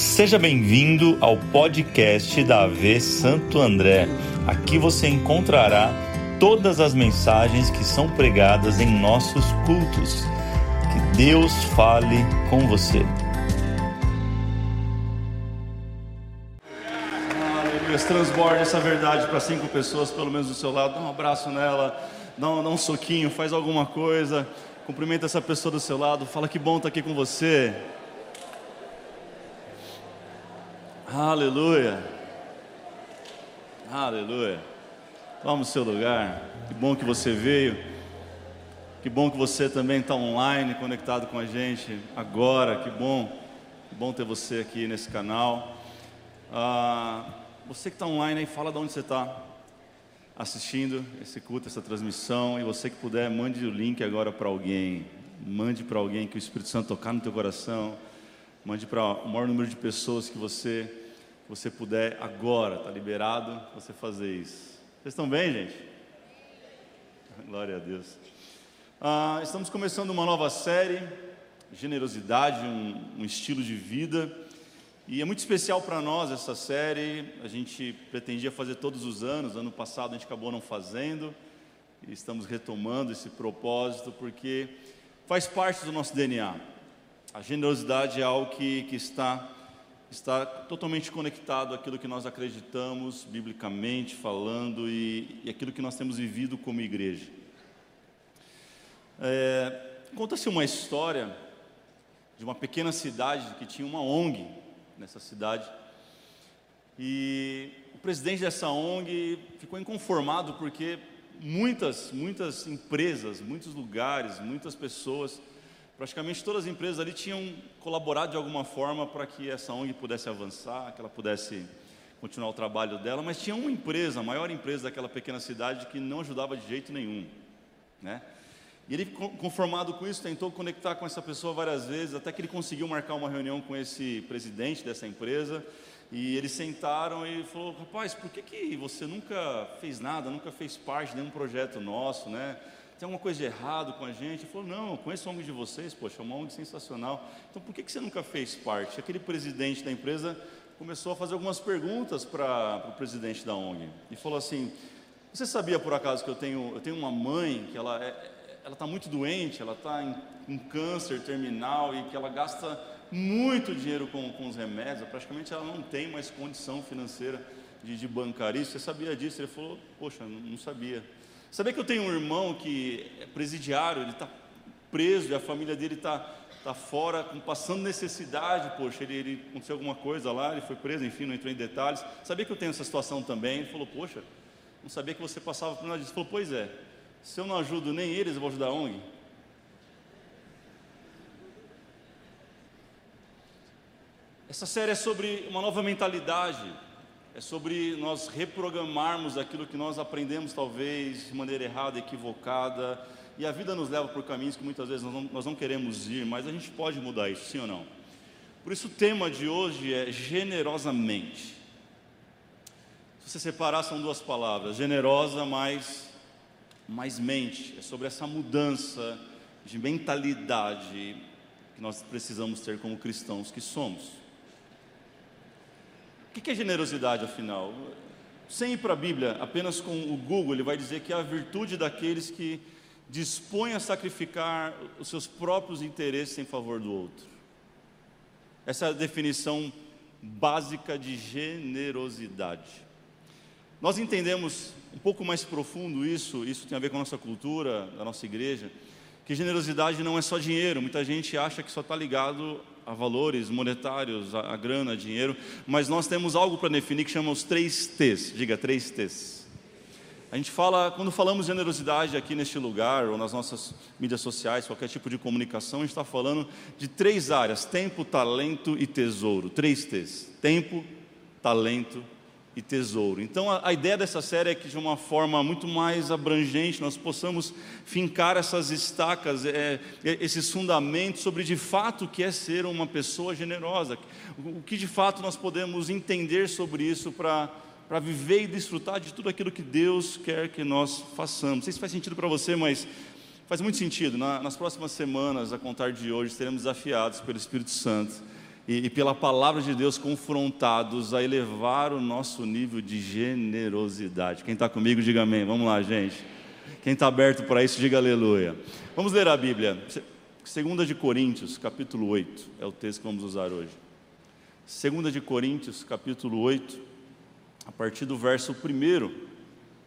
Seja bem-vindo ao podcast da AV Santo André. Aqui você encontrará todas as mensagens que são pregadas em nossos cultos. Que Deus fale com você. Aleluia. Transborde essa verdade para cinco pessoas, pelo menos do seu lado. Dá um abraço nela, dá um, dá um soquinho, faz alguma coisa. Cumprimenta essa pessoa do seu lado. Fala que bom estar aqui com você. Aleluia. Aleluia. Toma o seu lugar. Que bom que você veio. Que bom que você também está online, conectado com a gente agora. Que bom. Que bom ter você aqui nesse canal. Ah, você que está online aí, fala de onde você está assistindo esse culto, essa transmissão. E você que puder, mande o link agora para alguém. Mande para alguém que o Espírito Santo tocar no teu coração. Mande para o maior número de pessoas que você você puder agora, está liberado você fazer isso. Vocês estão bem, gente? Glória a Deus. Ah, estamos começando uma nova série, generosidade, um, um estilo de vida. E é muito especial para nós essa série. A gente pretendia fazer todos os anos, ano passado a gente acabou não fazendo. E estamos retomando esse propósito porque faz parte do nosso DNA. A generosidade é algo que, que está está totalmente conectado àquilo que nós acreditamos, biblicamente falando, e, e aquilo que nós temos vivido como igreja. É, Conta-se uma história de uma pequena cidade que tinha uma ONG nessa cidade, e o presidente dessa ONG ficou inconformado porque muitas, muitas empresas, muitos lugares, muitas pessoas Praticamente todas as empresas ali tinham colaborado de alguma forma para que essa ONG pudesse avançar, que ela pudesse continuar o trabalho dela, mas tinha uma empresa, a maior empresa daquela pequena cidade, que não ajudava de jeito nenhum. Né? E ele, conformado com isso, tentou conectar com essa pessoa várias vezes, até que ele conseguiu marcar uma reunião com esse presidente dessa empresa. E eles sentaram e falou: Rapaz, por que, que você nunca fez nada, nunca fez parte de nenhum projeto nosso, né? Tem alguma coisa de errado com a gente? Ele falou, não, eu conheço a ONG de vocês, poxa, é uma ONG sensacional. Então por que, que você nunca fez parte? Aquele presidente da empresa começou a fazer algumas perguntas para o presidente da ONG e falou assim: Você sabia por acaso que eu tenho, eu tenho uma mãe que ela é, ela está muito doente, ela está em, em câncer terminal e que ela gasta muito dinheiro com, com os remédios, praticamente ela não tem mais condição financeira de, de bancar isso. Você sabia disso? Ele falou: Poxa, não sabia. Sabia que eu tenho um irmão que é presidiário, ele está preso e a família dele está tá fora, passando necessidade, poxa, ele, ele, aconteceu alguma coisa lá, ele foi preso, enfim, não entrou em detalhes. Sabia que eu tenho essa situação também? Ele falou, poxa, não sabia que você passava por nada disso. Ele falou, pois é, se eu não ajudo nem eles, eu vou ajudar a ONG. Essa série é sobre uma nova mentalidade é sobre nós reprogramarmos aquilo que nós aprendemos, talvez, de maneira errada, equivocada, e a vida nos leva por caminhos que muitas vezes nós não, nós não queremos ir, mas a gente pode mudar isso, sim ou não? Por isso o tema de hoje é generosamente. Se você separar, são duas palavras: generosa mais, mais mente. É sobre essa mudança de mentalidade que nós precisamos ter como cristãos que somos. O que é generosidade, afinal? Sem ir para a Bíblia, apenas com o Google, ele vai dizer que é a virtude daqueles que dispõem a sacrificar os seus próprios interesses em favor do outro. Essa é a definição básica de generosidade. Nós entendemos um pouco mais profundo isso, isso tem a ver com a nossa cultura, da nossa igreja, que generosidade não é só dinheiro. Muita gente acha que só está ligado a valores monetários, a, a grana, a dinheiro, mas nós temos algo para definir que chama os três T's. Diga três T's. A gente fala, quando falamos generosidade aqui neste lugar, ou nas nossas mídias sociais, qualquer tipo de comunicação, a gente está falando de três áreas: tempo, talento e tesouro. Três T's: tempo, talento e tesouro. Então a, a, ideia dessa série é que de uma forma muito mais abrangente nós possamos fincar essas estacas, é, é, esses fundamentos sobre de fato o que é ser uma pessoa generosa, o, o que de fato nós podemos entender sobre isso para para viver e desfrutar de tudo aquilo que Deus quer que nós façamos. Não sei se faz sentido para você, mas faz muito sentido. Na, nas próximas semanas, a contar de hoje, seremos desafiados pelo Espírito Santo e, e pela palavra de Deus confrontados a elevar o nosso nível de generosidade. Quem está comigo, diga amém. Vamos lá, gente. Quem está aberto para isso, diga aleluia. Vamos ler a Bíblia. Segunda de Coríntios, capítulo 8, é o texto que vamos usar hoje. Segunda de Coríntios, capítulo 8, a partir do verso 1.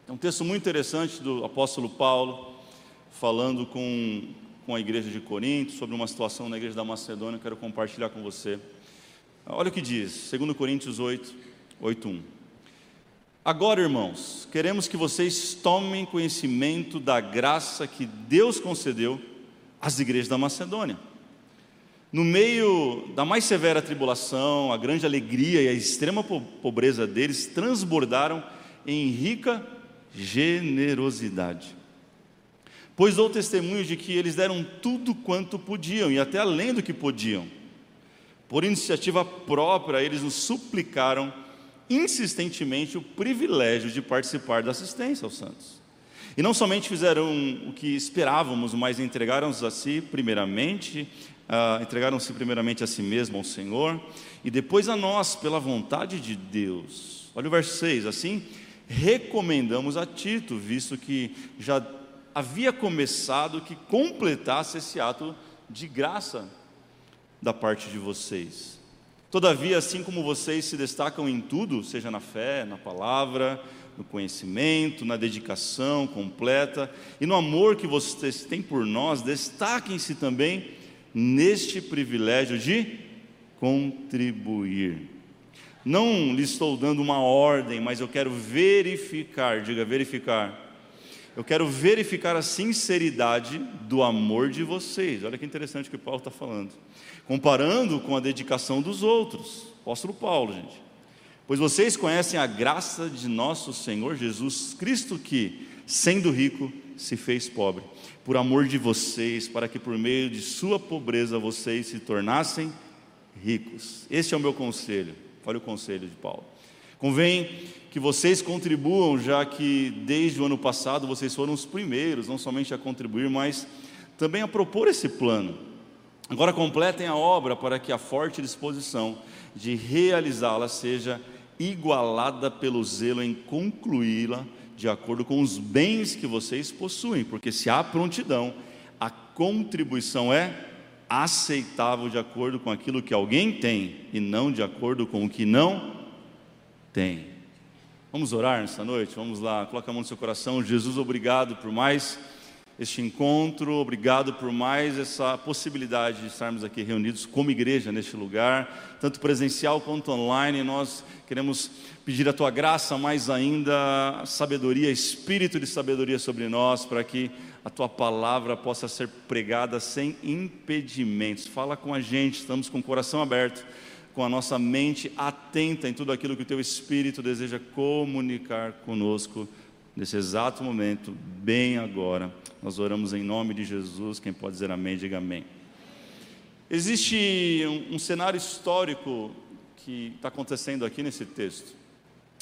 É um texto muito interessante do apóstolo Paulo, falando com, com a igreja de Corinto, sobre uma situação na igreja da Macedônia, quero compartilhar com você. Olha o que diz, 2 Coríntios 8, 8, 1. Agora, irmãos, queremos que vocês tomem conhecimento da graça que Deus concedeu às igrejas da Macedônia. No meio da mais severa tribulação, a grande alegria e a extrema pobreza deles transbordaram em rica generosidade. Pois dou testemunho de que eles deram tudo quanto podiam e até além do que podiam. Por iniciativa própria, eles nos suplicaram insistentemente o privilégio de participar da assistência aos santos. E não somente fizeram o que esperávamos, mas entregaram-se a si primeiramente, uh, entregaram-se primeiramente a si mesmo ao Senhor e depois a nós pela vontade de Deus. Olha o verso 6, assim recomendamos a Tito, visto que já havia começado que completasse esse ato de graça da parte de vocês. Todavia, assim como vocês se destacam em tudo, seja na fé, na palavra, no conhecimento, na dedicação completa e no amor que vocês têm por nós, destaquem-se também neste privilégio de contribuir. Não lhe estou dando uma ordem, mas eu quero verificar, diga verificar. Eu quero verificar a sinceridade do amor de vocês. Olha que interessante o que Paulo está falando comparando com a dedicação dos outros. Apóstolo Paulo, gente. Pois vocês conhecem a graça de nosso Senhor Jesus Cristo, que, sendo rico, se fez pobre, por amor de vocês, para que por meio de sua pobreza vocês se tornassem ricos. Este é o meu conselho. Olha o conselho de Paulo. Convém que vocês contribuam, já que desde o ano passado vocês foram os primeiros, não somente a contribuir, mas também a propor esse plano. Agora completem a obra para que a forte disposição de realizá-la seja igualada pelo zelo em concluí-la de acordo com os bens que vocês possuem, porque se há prontidão, a contribuição é aceitável de acordo com aquilo que alguém tem e não de acordo com o que não tem. Vamos orar nessa noite? Vamos lá, coloca a mão no seu coração. Jesus, obrigado por mais este encontro, obrigado por mais essa possibilidade de estarmos aqui reunidos como igreja neste lugar, tanto presencial quanto online. Nós queremos pedir a tua graça, mais ainda sabedoria, espírito de sabedoria sobre nós, para que a tua palavra possa ser pregada sem impedimentos. Fala com a gente, estamos com o coração aberto, com a nossa mente atenta em tudo aquilo que o teu espírito deseja comunicar conosco nesse exato momento, bem agora. Nós oramos em nome de Jesus. Quem pode dizer amém, diga amém. Existe um, um cenário histórico que está acontecendo aqui nesse texto.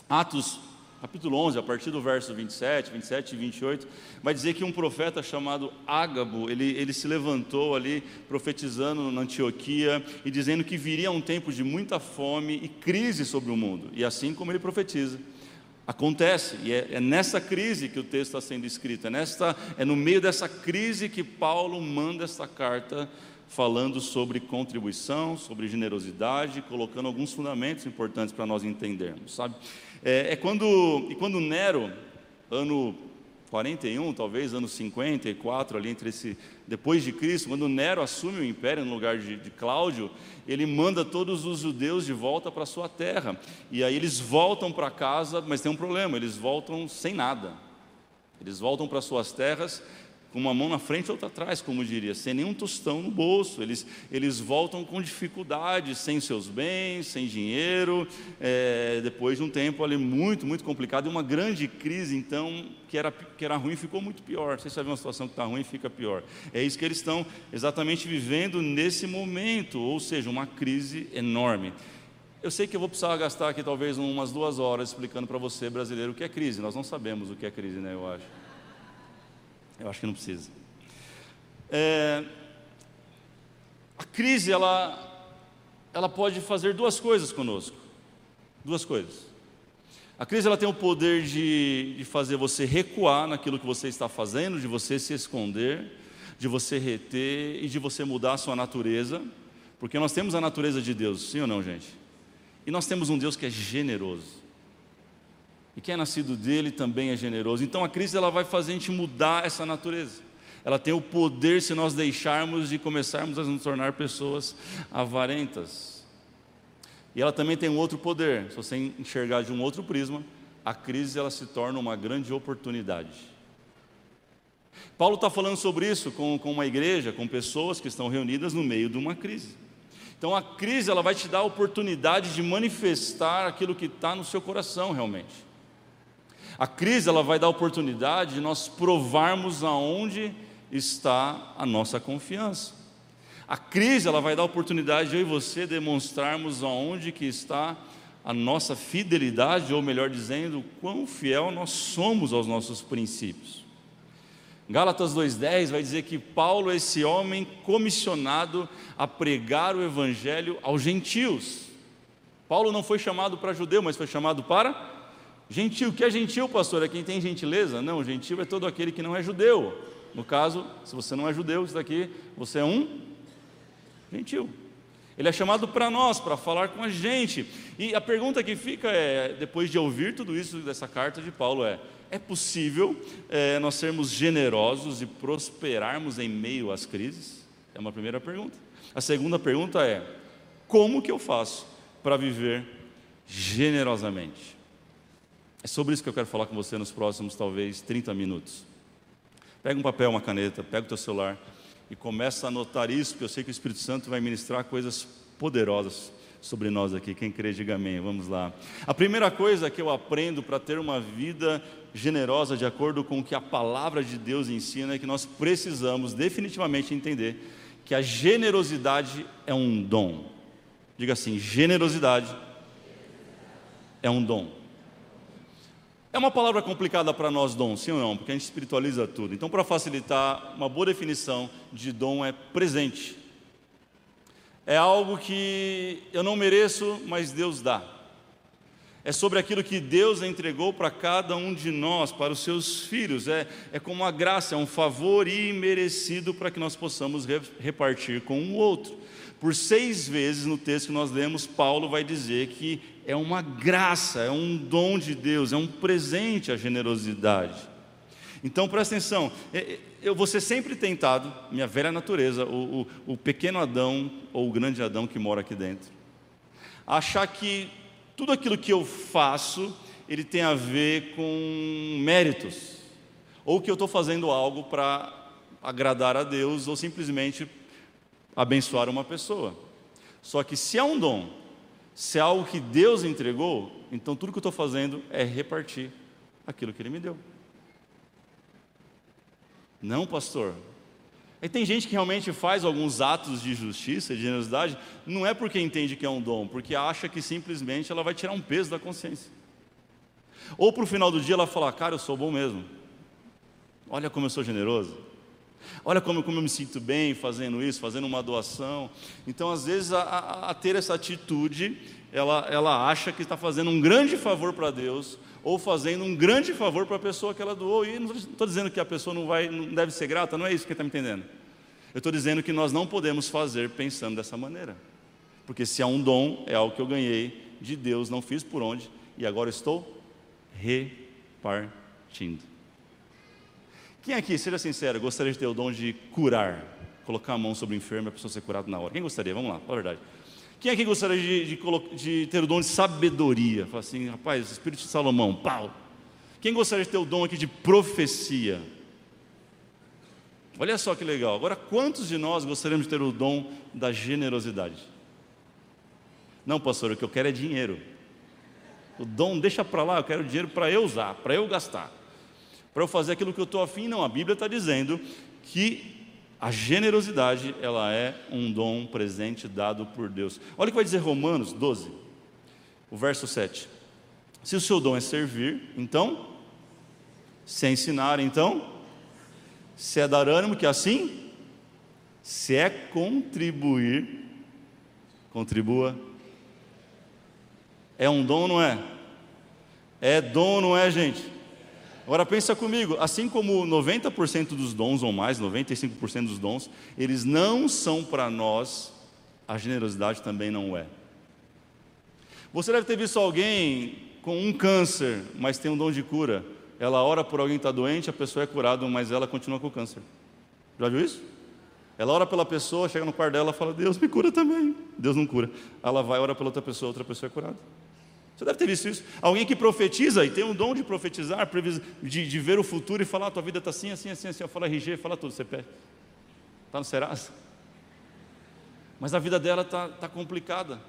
Atos, capítulo 11, a partir do verso 27, 27 e 28, vai dizer que um profeta chamado Ágabo, ele, ele se levantou ali profetizando na Antioquia e dizendo que viria um tempo de muita fome e crise sobre o mundo. E assim como ele profetiza, Acontece, e é, é, nessa crise que o texto está sendo escrito, é, nesta, é no meio dessa crise que Paulo manda essa carta falando sobre contribuição, sobre generosidade, colocando alguns fundamentos importantes para nós entendermos, sabe? É, é quando, e quando Nero, ano 41, talvez, anos 54, ali entre esse, depois de Cristo, quando Nero assume o império no lugar de, de Cláudio, ele manda todos os judeus de volta para sua terra. E aí eles voltam para casa, mas tem um problema, eles voltam sem nada. Eles voltam para suas terras com uma mão na frente e outra atrás, como diria, sem nenhum tostão no bolso. Eles, eles voltam com dificuldade, sem seus bens, sem dinheiro, é, depois de um tempo ali muito, muito complicado, e uma grande crise, então, que era, que era ruim, ficou muito pior. Você sabe uma situação que está ruim, fica pior. É isso que eles estão exatamente vivendo nesse momento, ou seja, uma crise enorme. Eu sei que eu vou precisar gastar aqui talvez umas duas horas explicando para você, brasileiro, o que é crise. Nós não sabemos o que é crise, né? Eu acho. Eu acho que não precisa. É, a crise, ela, ela pode fazer duas coisas conosco. Duas coisas. A crise ela tem o poder de, de fazer você recuar naquilo que você está fazendo, de você se esconder, de você reter e de você mudar a sua natureza, porque nós temos a natureza de Deus, sim ou não, gente? E nós temos um Deus que é generoso. E quem é nascido dele também é generoso. Então a crise ela vai fazer a gente mudar essa natureza. Ela tem o poder se nós deixarmos de começarmos a nos tornar pessoas avarentas. E ela também tem um outro poder. Se você enxergar de um outro prisma, a crise ela se torna uma grande oportunidade. Paulo está falando sobre isso com, com uma igreja, com pessoas que estão reunidas no meio de uma crise. Então a crise ela vai te dar a oportunidade de manifestar aquilo que está no seu coração realmente. A crise ela vai dar oportunidade de nós provarmos aonde está a nossa confiança. A crise ela vai dar oportunidade de eu e você demonstrarmos aonde que está a nossa fidelidade, ou melhor dizendo, quão fiel nós somos aos nossos princípios. Gálatas 2,10 vai dizer que Paulo é esse homem comissionado a pregar o evangelho aos gentios. Paulo não foi chamado para judeu, mas foi chamado para gentil. O que é gentil, pastor? É quem tem gentileza? Não, gentil é todo aquele que não é judeu. No caso, se você não é judeu, isso daqui, você é um gentil. Ele é chamado para nós, para falar com a gente. E a pergunta que fica é, depois de ouvir tudo isso dessa carta de Paulo, é: é possível é, nós sermos generosos e prosperarmos em meio às crises? É uma primeira pergunta. A segunda pergunta é: como que eu faço para viver generosamente? É sobre isso que eu quero falar com você nos próximos, talvez, 30 minutos. Pega um papel, uma caneta, pega o teu celular e começa a anotar isso, porque eu sei que o Espírito Santo vai ministrar coisas poderosas sobre nós aqui. Quem crê, diga amém. Vamos lá. A primeira coisa que eu aprendo para ter uma vida generosa, de acordo com o que a palavra de Deus ensina, é que nós precisamos definitivamente entender que a generosidade é um dom. Diga assim: generosidade é um dom. É uma palavra complicada para nós, dom, sim ou não? Porque a gente espiritualiza tudo. Então, para facilitar, uma boa definição de dom é presente. É algo que eu não mereço, mas Deus dá. É sobre aquilo que Deus entregou para cada um de nós, para os seus filhos. É, é como uma graça, é um favor imerecido para que nós possamos repartir com o outro. Por seis vezes no texto que nós lemos, Paulo vai dizer que é uma graça, é um dom de Deus, é um presente a generosidade. Então presta atenção, é, é, eu vou ser sempre tentado, minha velha natureza, o, o, o pequeno Adão ou o grande Adão que mora aqui dentro, achar que tudo aquilo que eu faço, ele tem a ver com méritos, ou que eu estou fazendo algo para agradar a Deus, ou simplesmente abençoar uma pessoa. Só que se é um dom, se é algo que Deus entregou, então tudo que eu estou fazendo é repartir aquilo que Ele me deu. Não, pastor. E tem gente que realmente faz alguns atos de justiça, de generosidade, não é porque entende que é um dom, porque acha que simplesmente ela vai tirar um peso da consciência. Ou para o final do dia ela falar, cara, eu sou bom mesmo. Olha como eu sou generoso. Olha como, como eu me sinto bem fazendo isso, fazendo uma doação. Então, às vezes, a, a, a ter essa atitude, ela, ela acha que está fazendo um grande favor para Deus, ou fazendo um grande favor para a pessoa que ela doou. E não estou dizendo que a pessoa não, vai, não deve ser grata, não é isso que está me entendendo. Eu estou dizendo que nós não podemos fazer pensando dessa maneira. Porque se há um dom, é algo que eu ganhei de Deus, não fiz por onde, e agora estou repartindo. Quem aqui, seja sincero, gostaria de ter o dom de curar? Colocar a mão sobre o enfermo e a pessoa ser curada na hora. Quem gostaria? Vamos lá, fala a verdade. Quem aqui gostaria de, de, de ter o dom de sabedoria? Fala assim, rapaz, Espírito de Salomão, pau. Quem gostaria de ter o dom aqui de profecia? Olha só que legal. Agora, quantos de nós gostaríamos de ter o dom da generosidade? Não, pastor, o que eu quero é dinheiro. O dom deixa para lá, eu quero dinheiro para eu usar, para eu gastar para eu fazer aquilo que eu estou afim, não. A Bíblia está dizendo que a generosidade, ela é um dom presente dado por Deus. Olha o que vai dizer Romanos 12, o verso 7. Se o seu dom é servir, então, se é ensinar, então, se é dar ânimo, que assim, se é contribuir, Contribua. É um dom, não é? É dom, não é, gente? Agora pensa comigo, assim como 90% dos dons ou mais, 95% dos dons, eles não são para nós, a generosidade também não é. Você deve ter visto alguém com um câncer, mas tem um dom de cura. Ela ora por alguém que está doente, a pessoa é curada, mas ela continua com o câncer. Já viu isso? Ela ora pela pessoa, chega no quarto dela e fala: Deus me cura também. Deus não cura. Ela vai, ora pela outra pessoa, outra pessoa é curada. Você deve ter visto isso. Alguém que profetiza e tem um dom de profetizar, de, de ver o futuro e falar: a tua vida está assim, assim, assim, assim. Fala RG, fala tudo, você pede. Está no Serasa. Mas a vida dela está tá complicada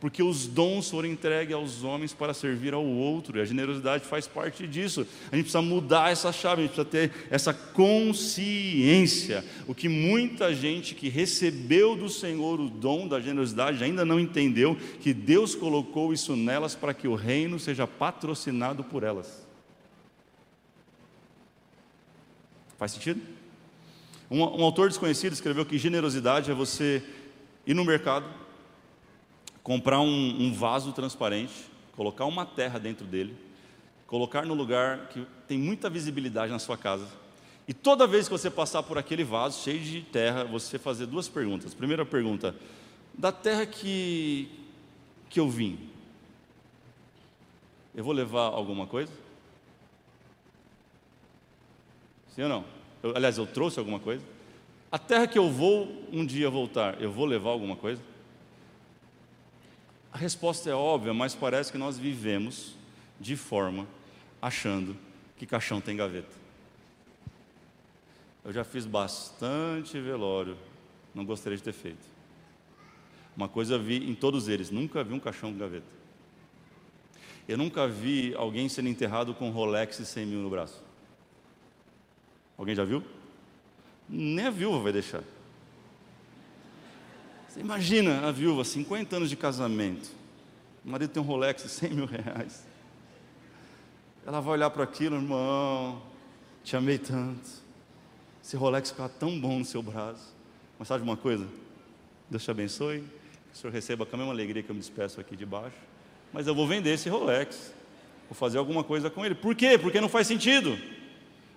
porque os dons foram entregues aos homens para servir ao outro, e a generosidade faz parte disso. A gente precisa mudar essa chave, a gente precisa ter essa consciência. O que muita gente que recebeu do Senhor o dom da generosidade ainda não entendeu, que Deus colocou isso nelas para que o reino seja patrocinado por elas. Faz sentido? Um, um autor desconhecido escreveu que generosidade é você ir no mercado, comprar um, um vaso transparente, colocar uma terra dentro dele, colocar no lugar que tem muita visibilidade na sua casa. E toda vez que você passar por aquele vaso cheio de terra, você fazer duas perguntas. Primeira pergunta: da terra que, que eu vim, eu vou levar alguma coisa? Sim ou não? Eu, aliás, eu trouxe alguma coisa? A terra que eu vou um dia voltar, eu vou levar alguma coisa? A resposta é óbvia, mas parece que nós vivemos de forma achando que caixão tem gaveta. Eu já fiz bastante velório, não gostaria de ter feito. Uma coisa eu vi em todos eles, nunca vi um caixão com gaveta. Eu nunca vi alguém sendo enterrado com Rolex e 100 mil no braço. Alguém já viu? Nem a viúva vai deixar. Você imagina a viúva, 50 anos de casamento, o marido tem um Rolex de 100 mil reais. Ela vai olhar para aquilo, irmão, te amei tanto. Esse Rolex ficava tão bom no seu braço. Mas sabe uma coisa? Deus te abençoe. Que o senhor receba com a mesma alegria que eu me despeço aqui de baixo. Mas eu vou vender esse Rolex. Vou fazer alguma coisa com ele. Por quê? Porque não faz sentido.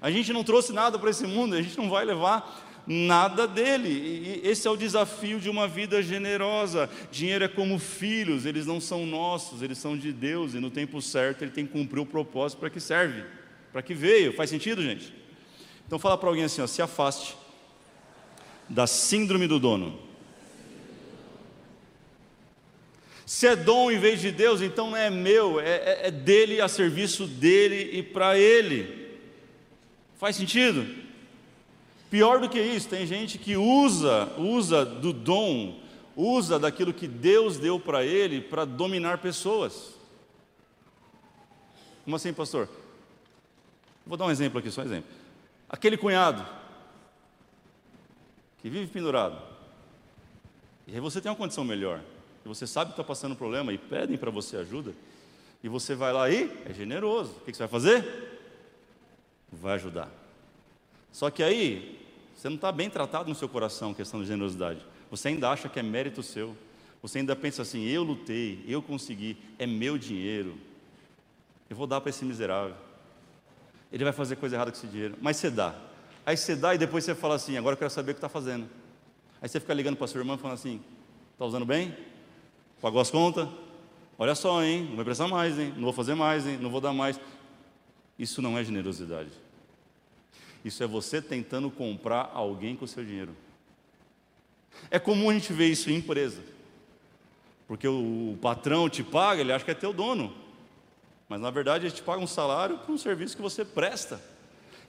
A gente não trouxe nada para esse mundo, a gente não vai levar nada dele. E esse é o desafio de uma vida generosa. Dinheiro é como filhos, eles não são nossos, eles são de Deus, e no tempo certo ele tem que cumprir o propósito para que serve, para que veio. Faz sentido, gente? Então fala para alguém assim, ó, se afaste da síndrome do dono. Se é dom em vez de Deus, então não é meu, é, é, é dele a serviço dele e para ele. Faz sentido? Pior do que isso, tem gente que usa, usa do dom, usa daquilo que Deus deu para ele para dominar pessoas. Como assim, pastor? Vou dar um exemplo aqui, só um exemplo. Aquele cunhado que vive pendurado, e aí você tem uma condição melhor, e você sabe que está passando um problema e pedem para você ajuda, e você vai lá e é generoso. O que você vai fazer? Vai ajudar. Só que aí você não está bem tratado no seu coração, questão de generosidade. Você ainda acha que é mérito seu. Você ainda pensa assim: eu lutei, eu consegui, é meu dinheiro. Eu vou dar para esse miserável. Ele vai fazer coisa errada com esse dinheiro. Mas você dá. Aí você dá e depois você fala assim: agora eu quero saber o que está fazendo. Aí você fica ligando para sua irmã falando assim: está usando bem? Pagou as contas? Olha só, hein? Não vai precisar mais, hein? Não vou fazer mais, hein? Não vou dar mais. Isso não é generosidade. Isso é você tentando comprar alguém com o seu dinheiro. É comum a gente ver isso em empresa. Porque o patrão te paga, ele acha que é teu dono. Mas na verdade ele te paga um salário por um serviço que você presta.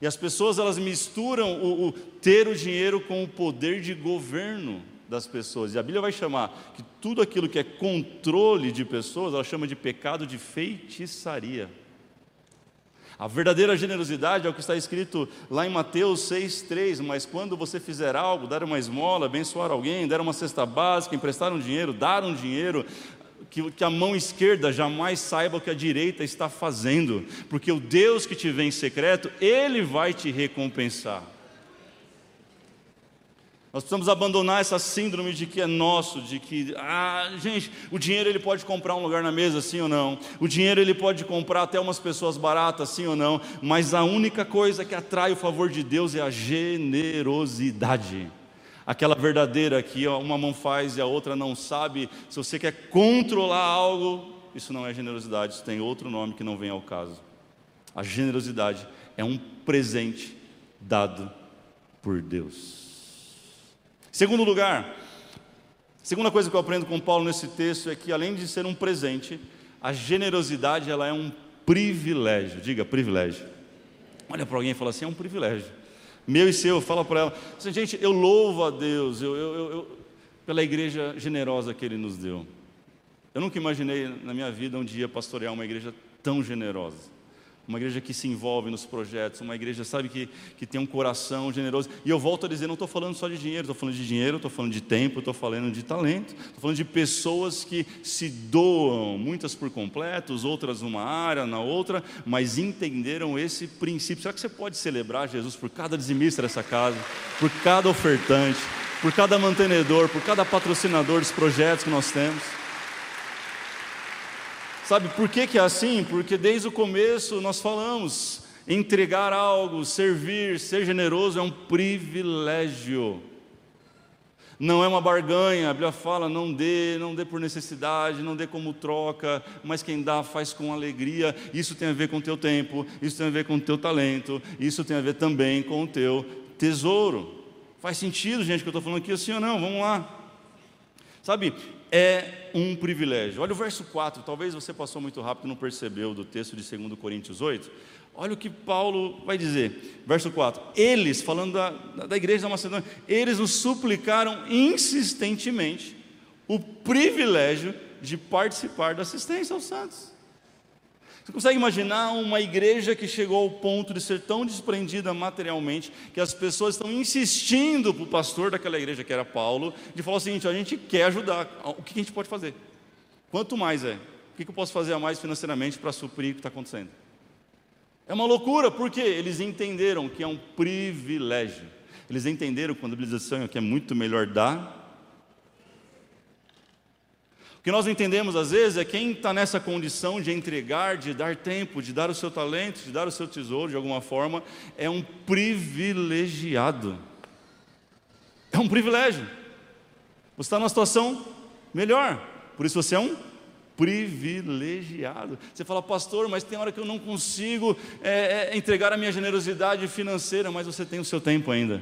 E as pessoas elas misturam o, o ter o dinheiro com o poder de governo das pessoas. E a Bíblia vai chamar que tudo aquilo que é controle de pessoas, ela chama de pecado de feitiçaria. A verdadeira generosidade é o que está escrito lá em Mateus 6,3. Mas quando você fizer algo, dar uma esmola, abençoar alguém, dar uma cesta básica, emprestar um dinheiro, dar um dinheiro, que, a mão esquerda jamais saiba o que a direita está fazendo, porque o Deus que te vê em secreto, Ele vai te recompensar. Nós precisamos abandonar essa síndrome de que é nosso, de que, ah, gente, o dinheiro ele pode comprar um lugar na mesa, sim ou não? O dinheiro ele pode comprar até umas pessoas baratas, sim ou não? Mas a única coisa que atrai o favor de Deus é a generosidade. Aquela verdadeira que uma mão faz e a outra não sabe. Se você quer controlar algo, isso não é generosidade, isso tem outro nome que não vem ao caso. A generosidade é um presente dado por Deus. Segundo lugar, segunda coisa que eu aprendo com Paulo nesse texto é que além de ser um presente, a generosidade ela é um privilégio. Diga privilégio. Olha para alguém e fala assim, é um privilégio. Meu e seu, fala para ela. Assim, gente, eu louvo a Deus eu, eu, eu, pela igreja generosa que Ele nos deu. Eu nunca imaginei na minha vida um dia pastorear uma igreja tão generosa uma igreja que se envolve nos projetos, uma igreja, sabe, que, que tem um coração generoso. E eu volto a dizer, não estou falando só de dinheiro, estou falando de dinheiro, estou falando de tempo, estou falando de talento, estou falando de pessoas que se doam, muitas por completos, outras numa área, na outra, mas entenderam esse princípio. Será que você pode celebrar Jesus por cada dizimista dessa casa, por cada ofertante, por cada mantenedor, por cada patrocinador dos projetos que nós temos? Sabe por que, que é assim? Porque desde o começo nós falamos: entregar algo, servir, ser generoso é um privilégio. Não é uma barganha, a Bíblia fala: não dê, não dê por necessidade, não dê como troca, mas quem dá faz com alegria. Isso tem a ver com o teu tempo, isso tem a ver com o teu talento, isso tem a ver também com o teu tesouro. Faz sentido, gente, que eu estou falando aqui assim ou não? Vamos lá. Sabe, é um privilégio. Olha o verso 4, talvez você passou muito rápido e não percebeu do texto de 2 Coríntios 8. Olha o que Paulo vai dizer, verso 4: Eles, falando da, da igreja da Macedônia, eles nos suplicaram insistentemente o privilégio de participar da assistência aos santos. Você consegue imaginar uma igreja que chegou ao ponto de ser tão desprendida materialmente que as pessoas estão insistindo para o pastor daquela igreja, que era Paulo, de falar o seguinte: a gente quer ajudar, o que a gente pode fazer? Quanto mais é? O que eu posso fazer a mais financeiramente para suprir o que está acontecendo? É uma loucura, porque eles entenderam que é um privilégio. Eles entenderam quando a Bíblia diz assim, que é muito melhor dar que nós entendemos às vezes é quem está nessa condição de entregar, de dar tempo, de dar o seu talento, de dar o seu tesouro de alguma forma, é um privilegiado. É um privilégio. Você está numa situação melhor, por isso você é um privilegiado. Você fala, pastor, mas tem hora que eu não consigo é, é, entregar a minha generosidade financeira, mas você tem o seu tempo ainda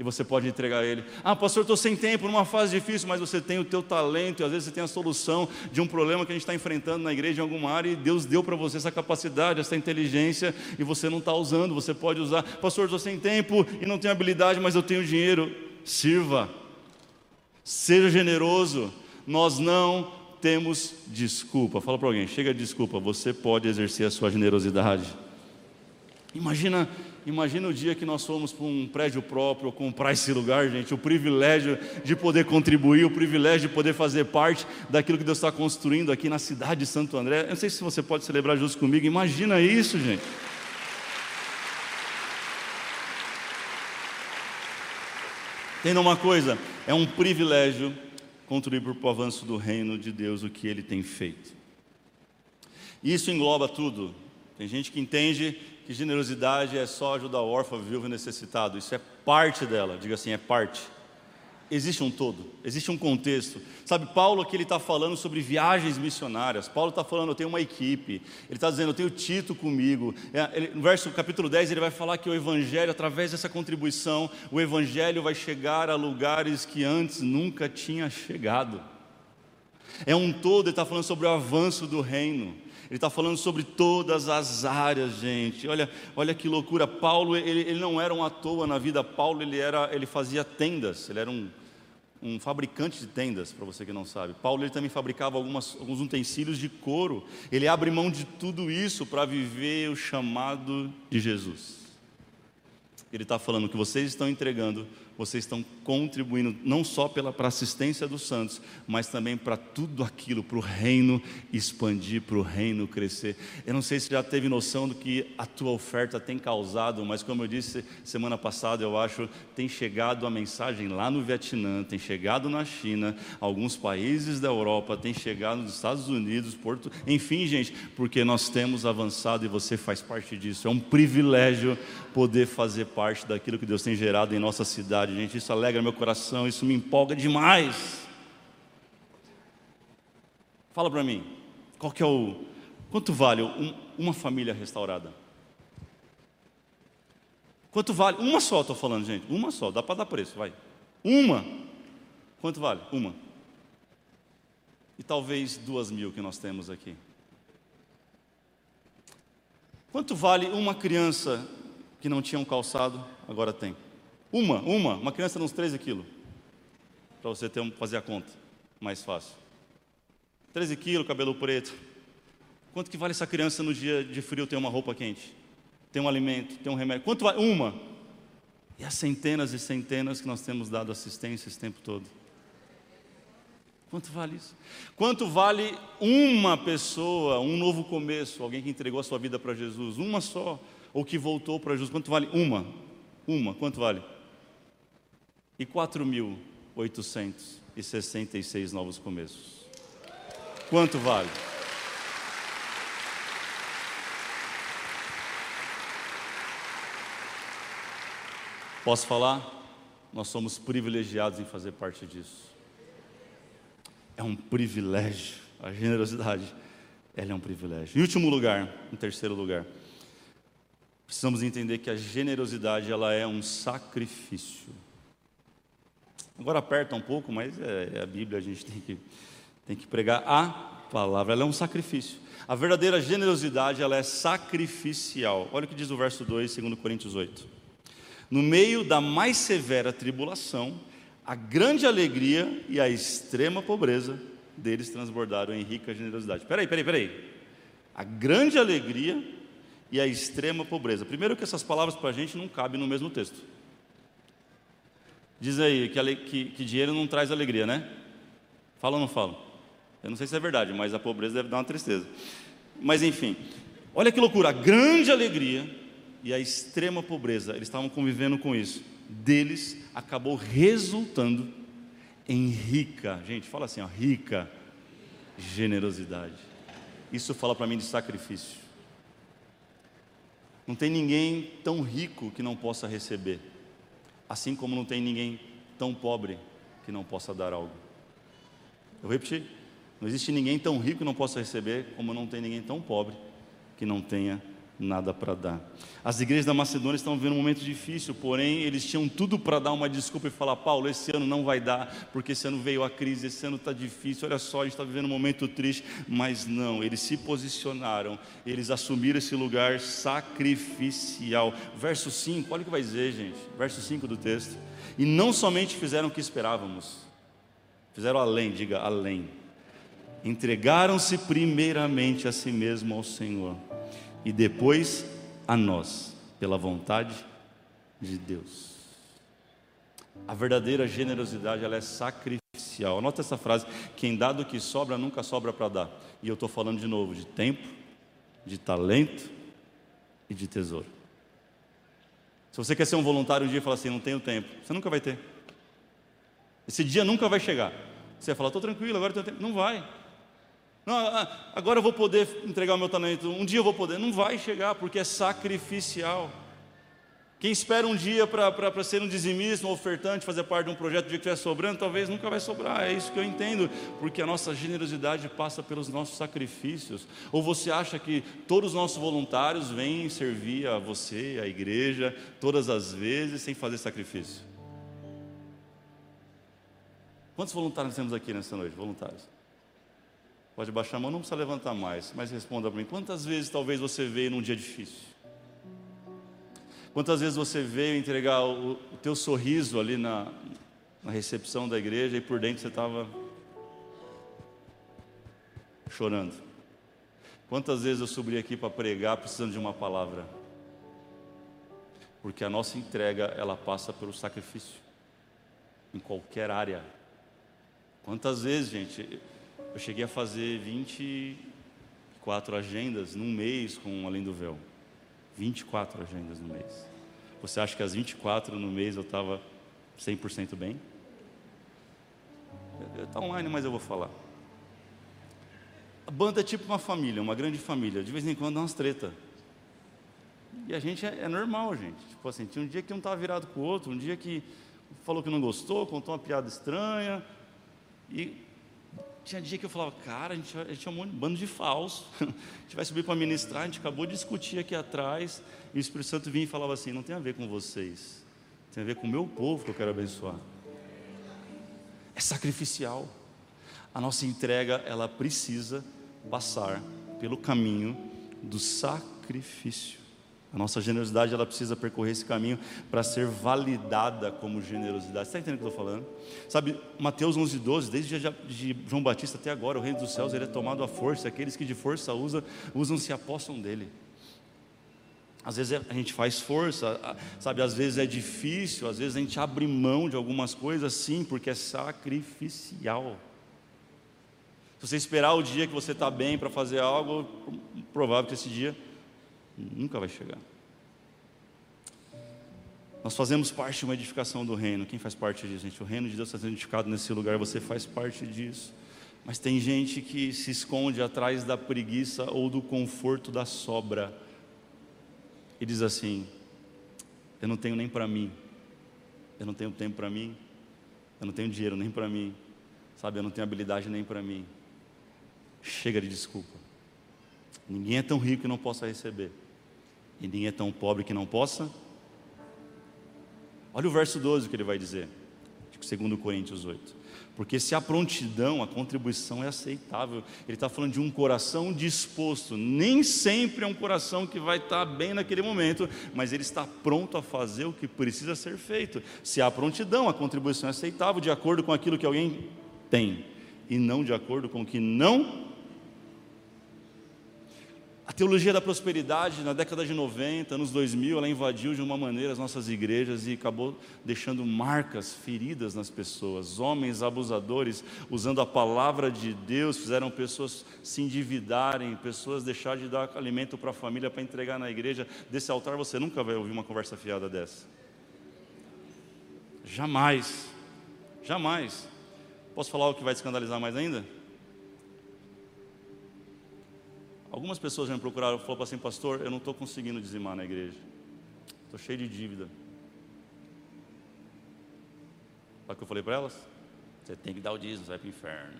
e você pode entregar Ele. Ah, pastor, estou sem tempo, numa fase difícil, mas você tem o teu talento e às vezes você tem a solução de um problema que a gente está enfrentando na igreja em alguma área e Deus deu para você essa capacidade, essa inteligência e você não está usando, você pode usar. Pastor, estou sem tempo e não tenho habilidade, mas eu tenho dinheiro. Sirva, seja generoso. Nós não temos desculpa. Fala para alguém, chega de desculpa, você pode exercer a sua generosidade. Imagina Imagina o dia que nós fomos para um prédio próprio comprar esse lugar, gente, o privilégio de poder contribuir, o privilégio de poder fazer parte daquilo que Deus está construindo aqui na cidade de Santo André. Eu não sei se você pode celebrar junto comigo, imagina isso, gente. Entenda uma coisa, é um privilégio contribuir para o avanço do reino de Deus, o que ele tem feito. Isso engloba tudo. Tem gente que entende que generosidade é só ajudar o órfão, viúvo e necessitado. Isso é parte dela, diga assim, é parte. Existe um todo, existe um contexto. Sabe, Paulo aqui ele está falando sobre viagens missionárias. Paulo está falando, eu tenho uma equipe. Ele está dizendo, eu tenho Tito comigo. É, ele, no verso capítulo 10, ele vai falar que o Evangelho, através dessa contribuição, o Evangelho vai chegar a lugares que antes nunca tinha chegado. É um todo, ele está falando sobre o avanço do reino. Ele está falando sobre todas as áreas, gente. Olha, olha que loucura. Paulo, ele, ele não era um à toa na vida. Paulo, ele, era, ele fazia tendas. Ele era um, um fabricante de tendas, para você que não sabe. Paulo ele também fabricava algumas, alguns utensílios de couro. Ele abre mão de tudo isso para viver o chamado de Jesus. Ele está falando que vocês estão entregando vocês estão contribuindo não só pela para a assistência dos santos, mas também para tudo aquilo, para o reino expandir, para o reino crescer. Eu não sei se já teve noção do que a tua oferta tem causado, mas como eu disse semana passada, eu acho tem chegado a mensagem lá no Vietnã, tem chegado na China, alguns países da Europa, tem chegado nos Estados Unidos, Porto, enfim, gente, porque nós temos avançado e você faz parte disso. É um privilégio poder fazer parte daquilo que Deus tem gerado em nossa cidade, gente. Isso alegra meu coração, isso me empolga demais. Fala para mim, qual que é o quanto vale um, uma família restaurada? Quanto vale? Uma só, estou falando, gente. Uma só, dá para dar preço, vai. Uma. Quanto vale? Uma. E talvez duas mil que nós temos aqui. Quanto vale uma criança que não tinha um calçado, agora tem? Uma, uma, uma criança de uns 13 quilos. Para você ter fazer a conta mais fácil. 13 quilos, cabelo preto. Quanto que vale essa criança no dia de frio ter uma roupa quente? Ter um alimento, ter um remédio? Quanto vale? Uma. E as centenas e centenas que nós temos dado assistência esse tempo todo. Quanto vale isso? Quanto vale uma pessoa, um novo começo, alguém que entregou a sua vida para Jesus? Uma só, ou que voltou para Jesus? Quanto vale? Uma. Uma, quanto vale? E 4.866 novos começos. Quanto vale? Posso falar? Nós somos privilegiados em fazer parte disso. É um privilégio. A generosidade, ela é um privilégio. Em último lugar, em terceiro lugar, precisamos entender que a generosidade ela é um sacrifício. Agora aperta um pouco, mas é, é a Bíblia, a gente tem que, tem que pregar a palavra, ela é um sacrifício. A verdadeira generosidade, ela é sacrificial. Olha o que diz o verso 2, 2 Coríntios 8 no meio da mais severa tribulação, a grande alegria e a extrema pobreza deles transbordaram em rica generosidade. Peraí, peraí, peraí. A grande alegria e a extrema pobreza. Primeiro que essas palavras para a gente não cabem no mesmo texto. Diz aí que, que, que, dinheiro não traz alegria, né? Fala ou não fala? Eu não sei se é verdade, mas a pobreza deve dar uma tristeza. Mas enfim, olha que loucura, a grande alegria e a extrema pobreza, eles estavam convivendo com isso. Deles acabou resultando em rica, gente, fala assim, ó, rica generosidade. Isso fala para mim de sacrifício. Não tem ninguém tão rico que não possa receber, assim como não tem ninguém tão pobre que não possa dar algo. Eu vou repetir: não existe ninguém tão rico que não possa receber, como não tem ninguém tão pobre que não tenha nada para dar. As igrejas da Macedônia estão vivendo um momento difícil, porém eles tinham tudo para dar uma desculpa e falar: Paulo, esse ano não vai dar, porque esse ano veio a crise, esse ano está difícil. Olha só, a gente está vivendo um momento triste, mas não, eles se posicionaram, eles assumiram esse lugar sacrificial. Verso 5, olha o que vai dizer, gente, verso 5 do texto. E não somente fizeram o que esperávamos, fizeram além, diga além. Entregaram-se primeiramente a si mesmo ao Senhor e depois a nós, pela vontade de Deus. A verdadeira generosidade ela é sacrificial. Anota essa frase: quem dá do que sobra nunca sobra para dar. E eu estou falando de novo de tempo, de talento e de tesouro. Se você quer ser um voluntário um dia e falar assim, não tenho tempo, você nunca vai ter. Esse dia nunca vai chegar. Você vai falar, estou tranquilo, agora tenho tempo. Não vai. Não, ah, agora eu vou poder entregar o meu talento, um dia eu vou poder. Não vai chegar, porque é sacrificial. Quem espera um dia para ser um dizimista, um ofertante, fazer parte de um projeto, o dia que estiver sobrando, talvez nunca vai sobrar. É isso que eu entendo, porque a nossa generosidade passa pelos nossos sacrifícios. Ou você acha que todos os nossos voluntários vêm servir a você, a igreja, todas as vezes, sem fazer sacrifício? Quantos voluntários temos aqui nessa noite? Voluntários. Pode baixar a mão, não precisa levantar mais, mas responda para mim: quantas vezes talvez você veio num dia difícil? Quantas vezes você veio entregar o, o teu sorriso ali na, na recepção da igreja e por dentro você estava chorando? Quantas vezes eu subi aqui para pregar precisando de uma palavra? Porque a nossa entrega, ela passa pelo sacrifício. em qualquer área. Quantas vezes, gente, eu cheguei a fazer 24 agendas num mês com Além do Véu. 24 agendas no mês. Você acha que as 24 no mês eu estava 100% bem? Está online, mas eu vou falar. A banda é tipo uma família, uma grande família. De vez em quando dá umas treta. E a gente é, é normal, gente. Tipo assim, tinha um dia que um estava virado com o outro, um dia que falou que não gostou, contou uma piada estranha. E tinha dia que eu falava, cara, a gente, a gente é um bando de falso. a gente vai subir para ministrar, a gente acabou de discutir aqui atrás. E o Espírito Santo vinha e falava assim: não tem a ver com vocês, tem a ver com o meu povo que eu quero abençoar. É sacrificial. A nossa entrega, ela precisa passar pelo caminho do sacrifício. A nossa generosidade ela precisa percorrer esse caminho para ser validada como generosidade. Você está entendendo o que eu estou falando? Sabe, Mateus 11, 12, desde de João Batista até agora, o reino dos céus ele é tomado à força. Aqueles que de força usam, usam se apossam dele. Às vezes é, a gente faz força, sabe? Às vezes é difícil, às vezes a gente abre mão de algumas coisas, sim, porque é sacrificial. Se você esperar o dia que você está bem para fazer algo, provável que esse dia nunca vai chegar. Nós fazemos parte de uma edificação do reino. Quem faz parte disso, gente? O reino de Deus está sendo edificado nesse lugar, você faz parte disso. Mas tem gente que se esconde atrás da preguiça ou do conforto da sobra e diz assim: Eu não tenho nem para mim, eu não tenho tempo para mim, eu não tenho dinheiro nem para mim, sabe? Eu não tenho habilidade nem para mim. Chega de desculpa. Ninguém é tão rico que não possa receber. E ninguém é tão pobre que não possa. Olha o verso 12 que ele vai dizer, segundo Coríntios 8. Porque se a prontidão, a contribuição é aceitável, ele está falando de um coração disposto. Nem sempre é um coração que vai estar bem naquele momento, mas ele está pronto a fazer o que precisa ser feito. Se há prontidão, a contribuição é aceitável de acordo com aquilo que alguém tem, e não de acordo com o que não a teologia da prosperidade, na década de 90, anos 2000, ela invadiu de uma maneira as nossas igrejas e acabou deixando marcas, feridas nas pessoas. Homens abusadores, usando a palavra de Deus, fizeram pessoas se endividarem, pessoas deixar de dar alimento para a família para entregar na igreja. Desse altar você nunca vai ouvir uma conversa fiada dessa. Jamais, jamais. Posso falar o que vai te escandalizar mais ainda? Algumas pessoas já me procuraram e falaram assim, pastor, eu não estou conseguindo dizimar na igreja. Estou cheio de dívida. Sabe o que eu falei para elas? Você tem que dar o dízimo, vai para o inferno.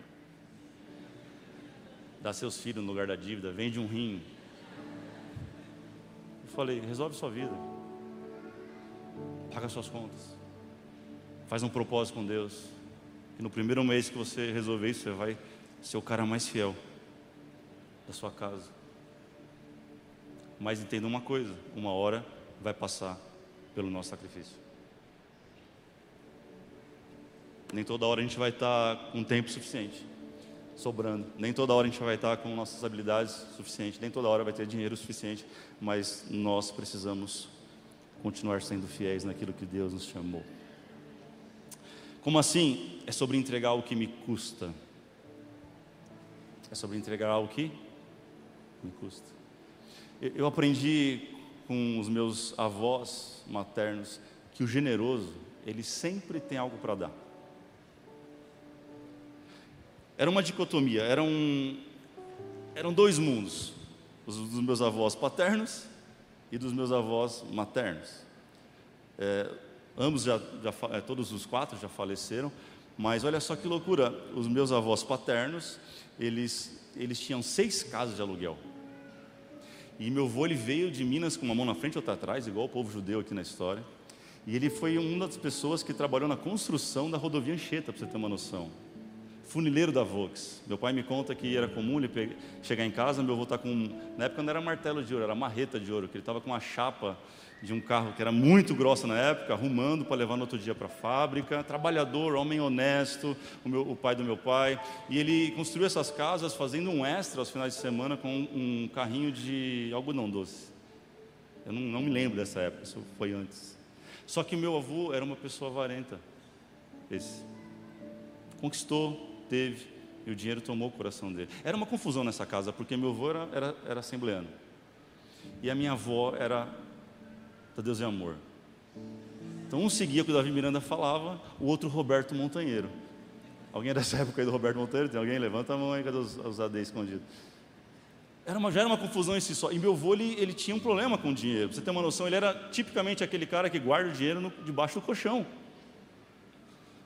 Dá seus filhos no lugar da dívida, vende um rim. Eu falei, resolve sua vida. Paga suas contas. Faz um propósito com Deus. E no primeiro mês que você resolver isso, você vai ser o cara mais fiel da sua casa. Mas entenda uma coisa: uma hora vai passar pelo nosso sacrifício. Nem toda hora a gente vai estar com tempo suficiente, sobrando. Nem toda hora a gente vai estar com nossas habilidades suficientes. Nem toda hora vai ter dinheiro suficiente. Mas nós precisamos continuar sendo fiéis naquilo que Deus nos chamou. Como assim? É sobre entregar o que me custa. É sobre entregar algo que me custa. Eu aprendi com os meus avós maternos que o generoso, ele sempre tem algo para dar. Era uma dicotomia, eram, eram dois mundos, os dos meus avós paternos e dos meus avós maternos. É, ambos já, já, é, todos os quatro já faleceram, mas olha só que loucura, os meus avós paternos, eles, eles tinham seis casas de aluguel. E meu avô ele veio de Minas com uma mão na frente e outra atrás, igual o povo judeu aqui na história. E ele foi uma das pessoas que trabalhou na construção da rodovia Anchieta, para você ter uma noção. Funileiro da Vox. Meu pai me conta que era comum ele chegar em casa, meu avô está com. Na época não era martelo de ouro, era marreta de ouro, que ele estava com uma chapa de um carro que era muito grossa na época, arrumando para levar no outro dia para a fábrica. Trabalhador, homem honesto, o, meu, o, pai do meu pai. E ele construiu essas casas fazendo um extra aos finais de semana com um carrinho de algodão doce. Eu não, não me lembro dessa época, isso foi antes. Só que meu avô era uma pessoa avarenta. esse. Conquistou, teve, e o dinheiro tomou o coração dele. Era uma confusão nessa casa, porque meu avô era, era, era assembleano. E a minha avó era da Deus é Amor. Então um seguia o que o Davi Miranda falava, o outro Roberto Montanheiro. Alguém é dessa época aí do Roberto Montanheiro? Tem alguém? Levanta a mão aí, cadê os, os AD escondidos? Era uma, já era uma confusão em si só. E meu avô, ele, ele tinha um problema com o dinheiro. Pra você ter uma noção, ele era tipicamente aquele cara que guarda o dinheiro no, debaixo do colchão.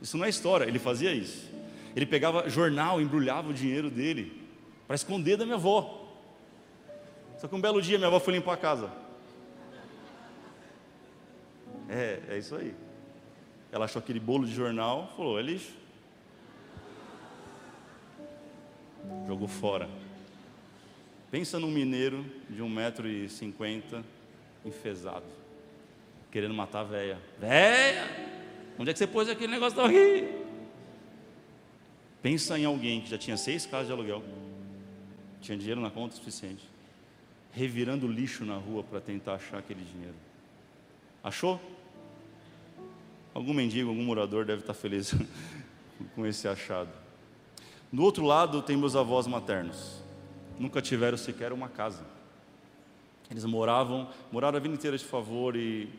Isso não é história, ele fazia isso. Ele pegava jornal, embrulhava o dinheiro dele para esconder da minha avó. Só que um belo dia minha avó foi limpar a casa. É, é isso aí. Ela achou aquele bolo de jornal, falou: é lixo. Jogou fora. Pensa num mineiro de 1,50m, enfesado, querendo matar a véia. Véia! Onde é que você pôs aquele negócio aqui? Pensa em alguém que já tinha seis casas de aluguel, tinha dinheiro na conta suficiente, revirando lixo na rua para tentar achar aquele dinheiro. Achou? Algum mendigo, algum morador deve estar feliz com esse achado. Do outro lado tem meus avós maternos. Nunca tiveram sequer uma casa. Eles moravam, moraram a vida inteira de favor e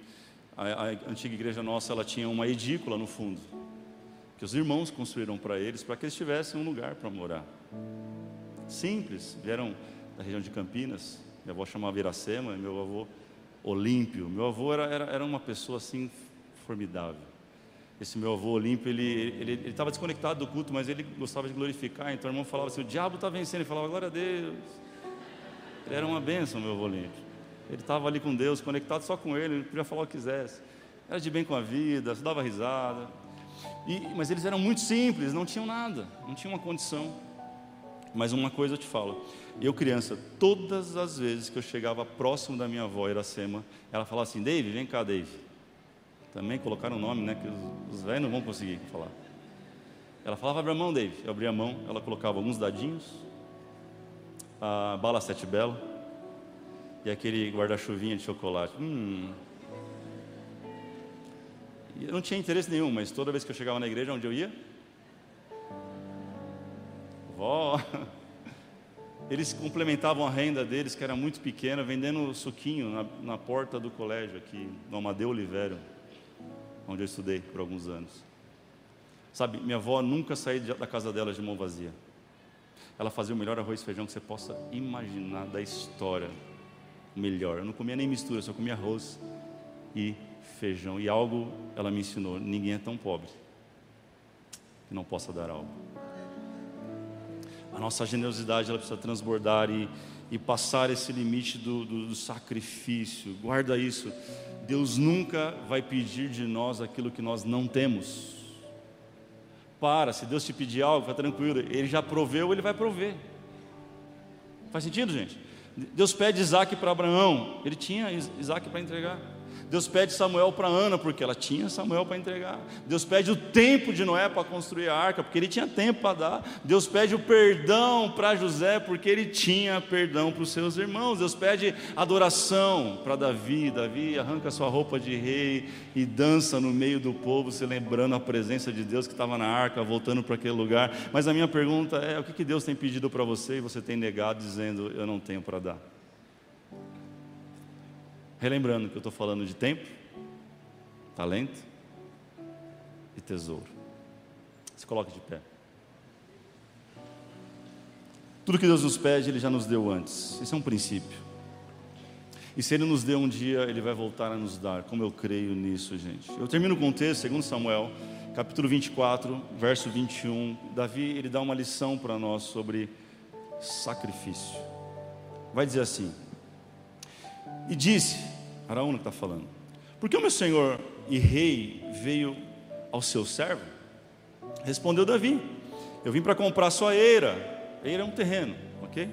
a, a antiga igreja nossa ela tinha uma edícula no fundo que os irmãos construíram para eles, para que eles tivessem um lugar para morar. Simples, vieram da região de Campinas, minha avó chamava Iracema, e meu avô Olímpio. Meu avô era, era, era uma pessoa assim formidável. Esse meu avô Olímpio, ele estava desconectado do culto, mas ele gostava de glorificar, então o irmão falava assim, o diabo está vencendo, ele falava, glória a Deus. Ele era uma bênção, meu avô Olímpio. Ele estava ali com Deus, conectado só com ele, ele podia falar o que quisesse. Era de bem com a vida, dava risada. E, mas eles eram muito simples, não tinham nada, não tinham uma condição. Mas uma coisa eu te falo, eu criança, todas as vezes que eu chegava próximo da minha avó Iracema, ela falava assim, Dave, vem cá, Dave. Também colocaram o nome, né, que os, os velhos não vão conseguir falar. Ela falava, abre a mão, Dave. Eu abria a mão, ela colocava alguns dadinhos, a bala sete bela e aquele guarda-chuvinha de chocolate. Hum, eu não tinha interesse nenhum, mas toda vez que eu chegava na igreja, onde eu ia? Vó. Eles complementavam a renda deles, que era muito pequena, vendendo suquinho na, na porta do colégio aqui, no Amadeu Oliveira, onde eu estudei por alguns anos. Sabe, minha avó nunca saía da casa dela de mão vazia. Ela fazia o melhor arroz e feijão que você possa imaginar da história. Melhor. Eu não comia nem mistura, só comia arroz e feijão. E algo ela me ensinou: ninguém é tão pobre que não possa dar algo. A nossa generosidade ela precisa transbordar e, e passar esse limite do, do, do sacrifício. Guarda isso. Deus nunca vai pedir de nós aquilo que nós não temos. Para, se Deus te pedir algo, fica tranquilo, Ele já proveu, Ele vai prover. Faz sentido, gente? Deus pede Isaac para Abraão, ele tinha Isaac para entregar. Deus pede Samuel para Ana, porque ela tinha Samuel para entregar. Deus pede o tempo de Noé para construir a arca, porque ele tinha tempo para dar. Deus pede o perdão para José, porque ele tinha perdão para os seus irmãos. Deus pede adoração para Davi. Davi arranca sua roupa de rei e dança no meio do povo, se lembrando a presença de Deus que estava na arca, voltando para aquele lugar. Mas a minha pergunta é: o que Deus tem pedido para você e você tem negado, dizendo, eu não tenho para dar? Relembrando que eu estou falando de tempo, talento e tesouro. Se coloque de pé. Tudo que Deus nos pede, Ele já nos deu antes. Esse é um princípio. E se Ele nos deu um dia, Ele vai voltar a nos dar. Como eu creio nisso, gente. Eu termino com o texto, segundo Samuel, capítulo 24, verso 21. Davi, ele dá uma lição para nós sobre sacrifício. Vai dizer assim: e disse, Araúna está falando, porque o meu senhor e rei veio ao seu servo? Respondeu Davi, eu vim para comprar sua eira, eira é um terreno, ok?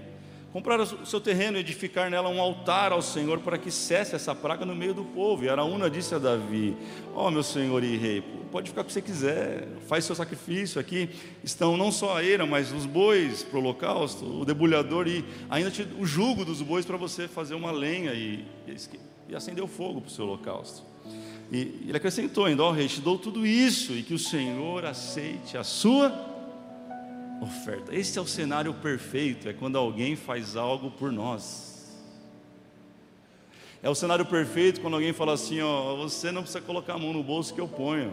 Comprar o seu terreno e edificar nela um altar ao Senhor para que cesse essa praga no meio do povo. E Araúna disse a Davi: Ó oh, meu senhor e rei, pode ficar o que você quiser, faz seu sacrifício. Aqui estão não só a eira, mas os bois para o holocausto, o debulhador e ainda o jugo dos bois para você fazer uma lenha e, e, e acender o fogo para o seu holocausto. E ele acrescentou ainda: Ó oh, rei, te dou tudo isso e que o Senhor aceite a sua oferta. Esse é o cenário perfeito, é quando alguém faz algo por nós. É o cenário perfeito quando alguém fala assim: Ó, você não precisa colocar a mão no bolso que eu ponho.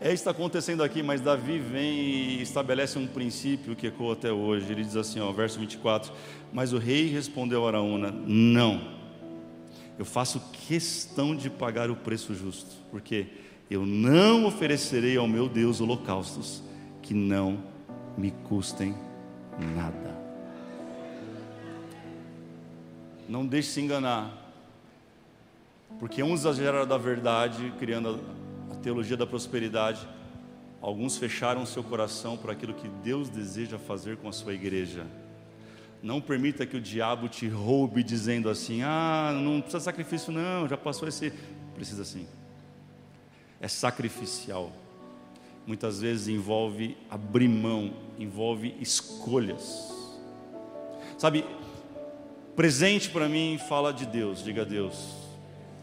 É isso que está acontecendo aqui, mas Davi vem e estabelece um princípio que ecoa até hoje. Ele diz assim, ó, verso 24: Mas o rei respondeu a Araúna: Não, eu faço questão de pagar o preço justo, porque eu não oferecerei ao meu Deus holocaustos que não me custem nada. Não deixe se enganar, porque um exagera da verdade, criando teologia da prosperidade, alguns fecharam seu coração para aquilo que Deus deseja fazer com a sua igreja. Não permita que o diabo te roube dizendo assim: ah, não precisa de sacrifício, não, já passou esse. Precisa sim. É sacrificial. Muitas vezes envolve abrir mão, envolve escolhas. Sabe, presente para mim fala de Deus, diga a Deus.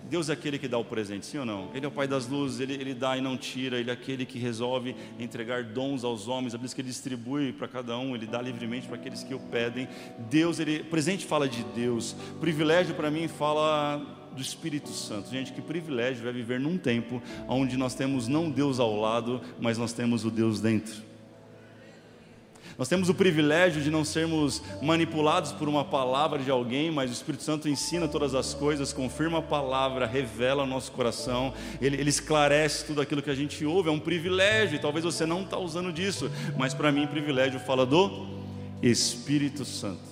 Deus é aquele que dá o presente, sim ou não? Ele é o Pai das luzes, ele, ele dá e não tira, Ele é aquele que resolve entregar dons aos homens, a Bíblia que Ele distribui para cada um, Ele dá livremente para aqueles que o pedem. Deus, ele, presente fala de Deus, privilégio para mim fala do Espírito Santo. Gente, que privilégio é viver num tempo onde nós temos não Deus ao lado, mas nós temos o Deus dentro. Nós temos o privilégio de não sermos manipulados por uma palavra de alguém, mas o Espírito Santo ensina todas as coisas, confirma a palavra, revela o nosso coração, ele, ele esclarece tudo aquilo que a gente ouve. É um privilégio, e talvez você não está usando disso, mas para mim, privilégio fala do Espírito Santo.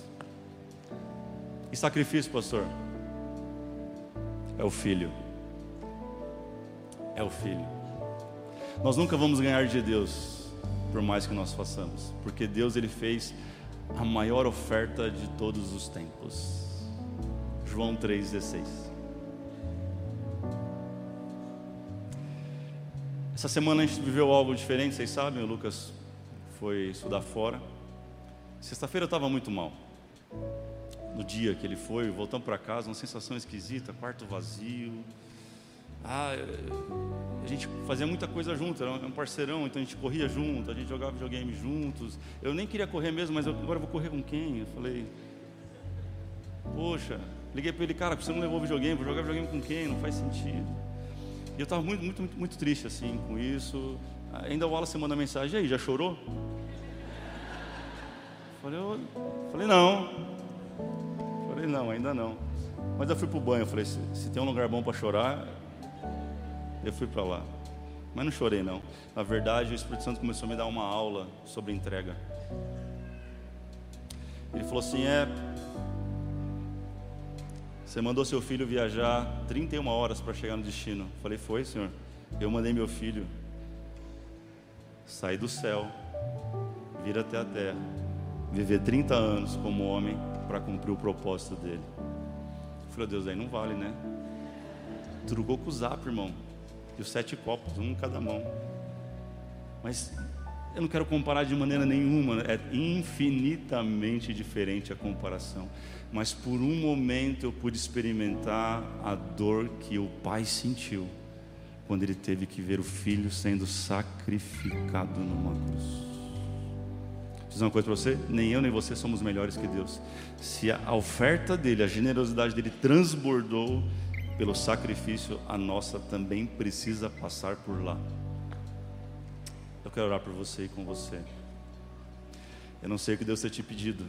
E sacrifício, pastor? É o filho. É o filho. Nós nunca vamos ganhar de Deus por mais que nós façamos, porque Deus ele fez a maior oferta de todos os tempos. João 3:16. Essa semana a gente viveu algo diferente, vocês sabem, o Lucas foi estudar fora. Sexta-feira eu estava muito mal. No dia que ele foi, voltando para casa, uma sensação esquisita, quarto vazio, ah, a gente fazia muita coisa junto, era um parceirão, então a gente corria junto, a gente jogava videogame juntos. Eu nem queria correr mesmo, mas eu, agora eu vou correr com quem? Eu falei, poxa, liguei para ele, cara, você não levou videogame, vou jogar videogame com quem? Não faz sentido. E eu estava muito, muito, muito, muito triste assim com isso. Ainda o Wallace manda mensagem, e aí, já chorou? Falei, eu, falei, não. Falei, não, ainda não. Mas eu fui pro banho, falei, se, se tem um lugar bom para chorar, eu fui para lá. Mas não chorei não. Na verdade, o Espírito Santo começou a me dar uma aula sobre entrega. Ele falou assim: "É Você mandou seu filho viajar 31 horas para chegar no destino". Eu falei: "Foi, senhor. Eu mandei meu filho sair do céu, vir até a terra, viver 30 anos como homem para cumprir o propósito dele". Eu falei: "Deus, aí não vale, né?" Trugou com o zap, irmão e os sete copos, um em cada mão. Mas eu não quero comparar de maneira nenhuma, é infinitamente diferente a comparação. Mas por um momento eu pude experimentar a dor que o pai sentiu quando ele teve que ver o filho sendo sacrificado numa cruz. Vou dizer uma coisa para você: nem eu nem você somos melhores que Deus. Se a oferta dele, a generosidade dele transbordou pelo sacrifício, a nossa também precisa passar por lá. Eu quero orar por você e com você. Eu não sei o que Deus tem te pedido.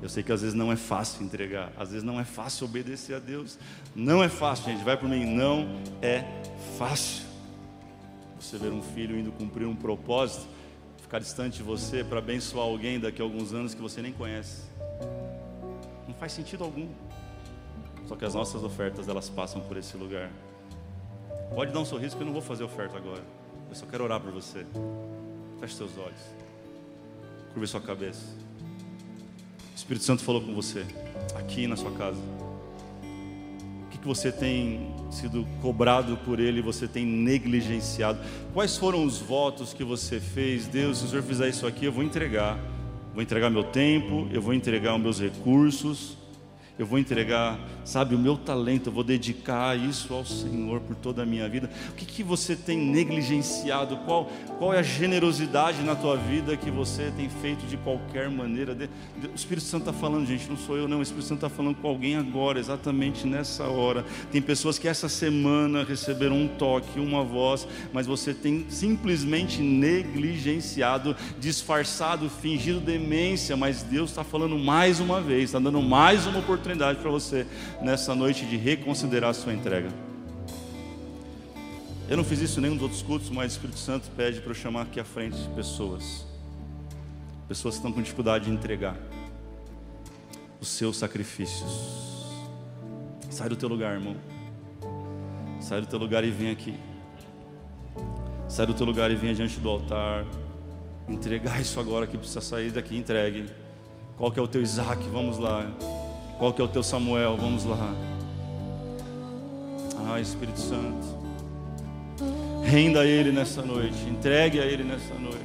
Eu sei que às vezes não é fácil entregar, às vezes não é fácil obedecer a Deus. Não é fácil, gente. Vai por mim, não é fácil. Você ver um filho indo cumprir um propósito, ficar distante de você para abençoar alguém daqui a alguns anos que você nem conhece. Não faz sentido algum. Só que as nossas ofertas elas passam por esse lugar. Pode dar um sorriso que eu não vou fazer oferta agora. Eu só quero orar por você. Feche seus olhos. Curve sua cabeça. O Espírito Santo falou com você aqui na sua casa. O que, que você tem sido cobrado por Ele, você tem negligenciado? Quais foram os votos que você fez? Deus, se o Senhor fizer isso aqui, eu vou entregar. Vou entregar meu tempo, eu vou entregar os meus recursos eu vou entregar, sabe, o meu talento, eu vou dedicar isso ao Senhor por toda a minha vida. O que, que você tem negligenciado? Qual, qual é a generosidade na tua vida que você tem feito de qualquer maneira? O Espírito Santo está falando, gente, não sou eu, não. O Espírito Santo está falando com alguém agora, exatamente nessa hora. Tem pessoas que essa semana receberam um toque, uma voz, mas você tem simplesmente negligenciado, disfarçado, fingido demência, mas Deus está falando mais uma vez, está dando mais uma oportunidade oportunidade para você nessa noite de reconsiderar a sua entrega. Eu não fiz isso em nenhum dos outros cultos, mas o Espírito Santo pede para eu chamar aqui à frente pessoas. Pessoas que estão com dificuldade de entregar os seus sacrifícios. Sai do teu lugar, irmão. Sai do teu lugar e vem aqui. Sai do teu lugar e venha diante do altar. Entregar isso agora que precisa sair daqui, entregue. Qual que é o teu Isaac? Vamos lá. Qual que é o teu Samuel? Vamos lá. Ah, Espírito Santo. Renda a Ele nessa noite. Entregue a Ele nessa noite.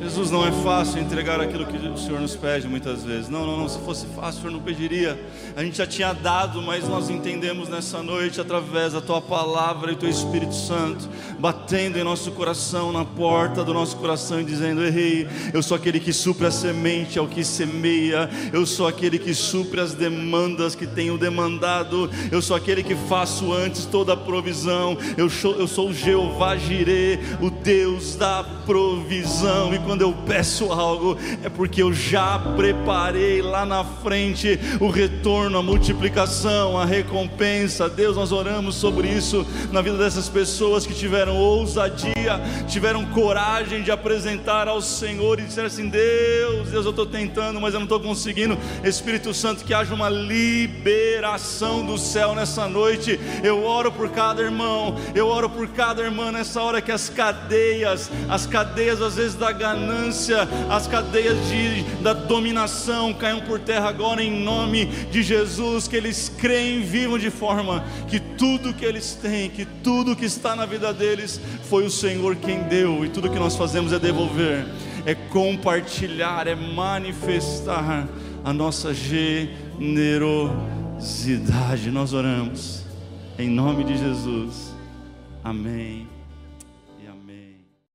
Jesus, não é fácil entregar aquilo que o Senhor nos pede muitas vezes. Não, não, não. Se fosse fácil, o Senhor não pediria. A gente já tinha dado, mas nós entendemos nessa noite, através da Tua palavra e do Teu Espírito Santo, batendo em nosso coração, na porta do nosso coração e dizendo: Errei, eu sou aquele que supre a semente ao que semeia, eu sou aquele que supre as demandas que tenho demandado, eu sou aquele que faço antes toda a provisão, eu sou, eu sou o Jeová Jireh, o Deus da provisão. E quando eu peço algo, é porque eu já preparei lá na frente o retorno, a multiplicação, a recompensa. Deus, nós oramos sobre isso na vida dessas pessoas que tiveram ousadia, tiveram coragem de apresentar ao Senhor e disseram assim: Deus, Deus, eu estou tentando, mas eu não estou conseguindo. Espírito Santo, que haja uma liberação do céu nessa noite. Eu oro por cada irmão, eu oro por cada irmã nessa hora que as cadeias, as cadeias às vezes da ganância, ganância, as cadeias de, da dominação caiam por terra agora em nome de Jesus. Que eles creem, vivam de forma que tudo que eles têm, que tudo que está na vida deles foi o Senhor quem deu, e tudo que nós fazemos é devolver, é compartilhar, é manifestar a nossa generosidade. Nós oramos em nome de Jesus. Amém.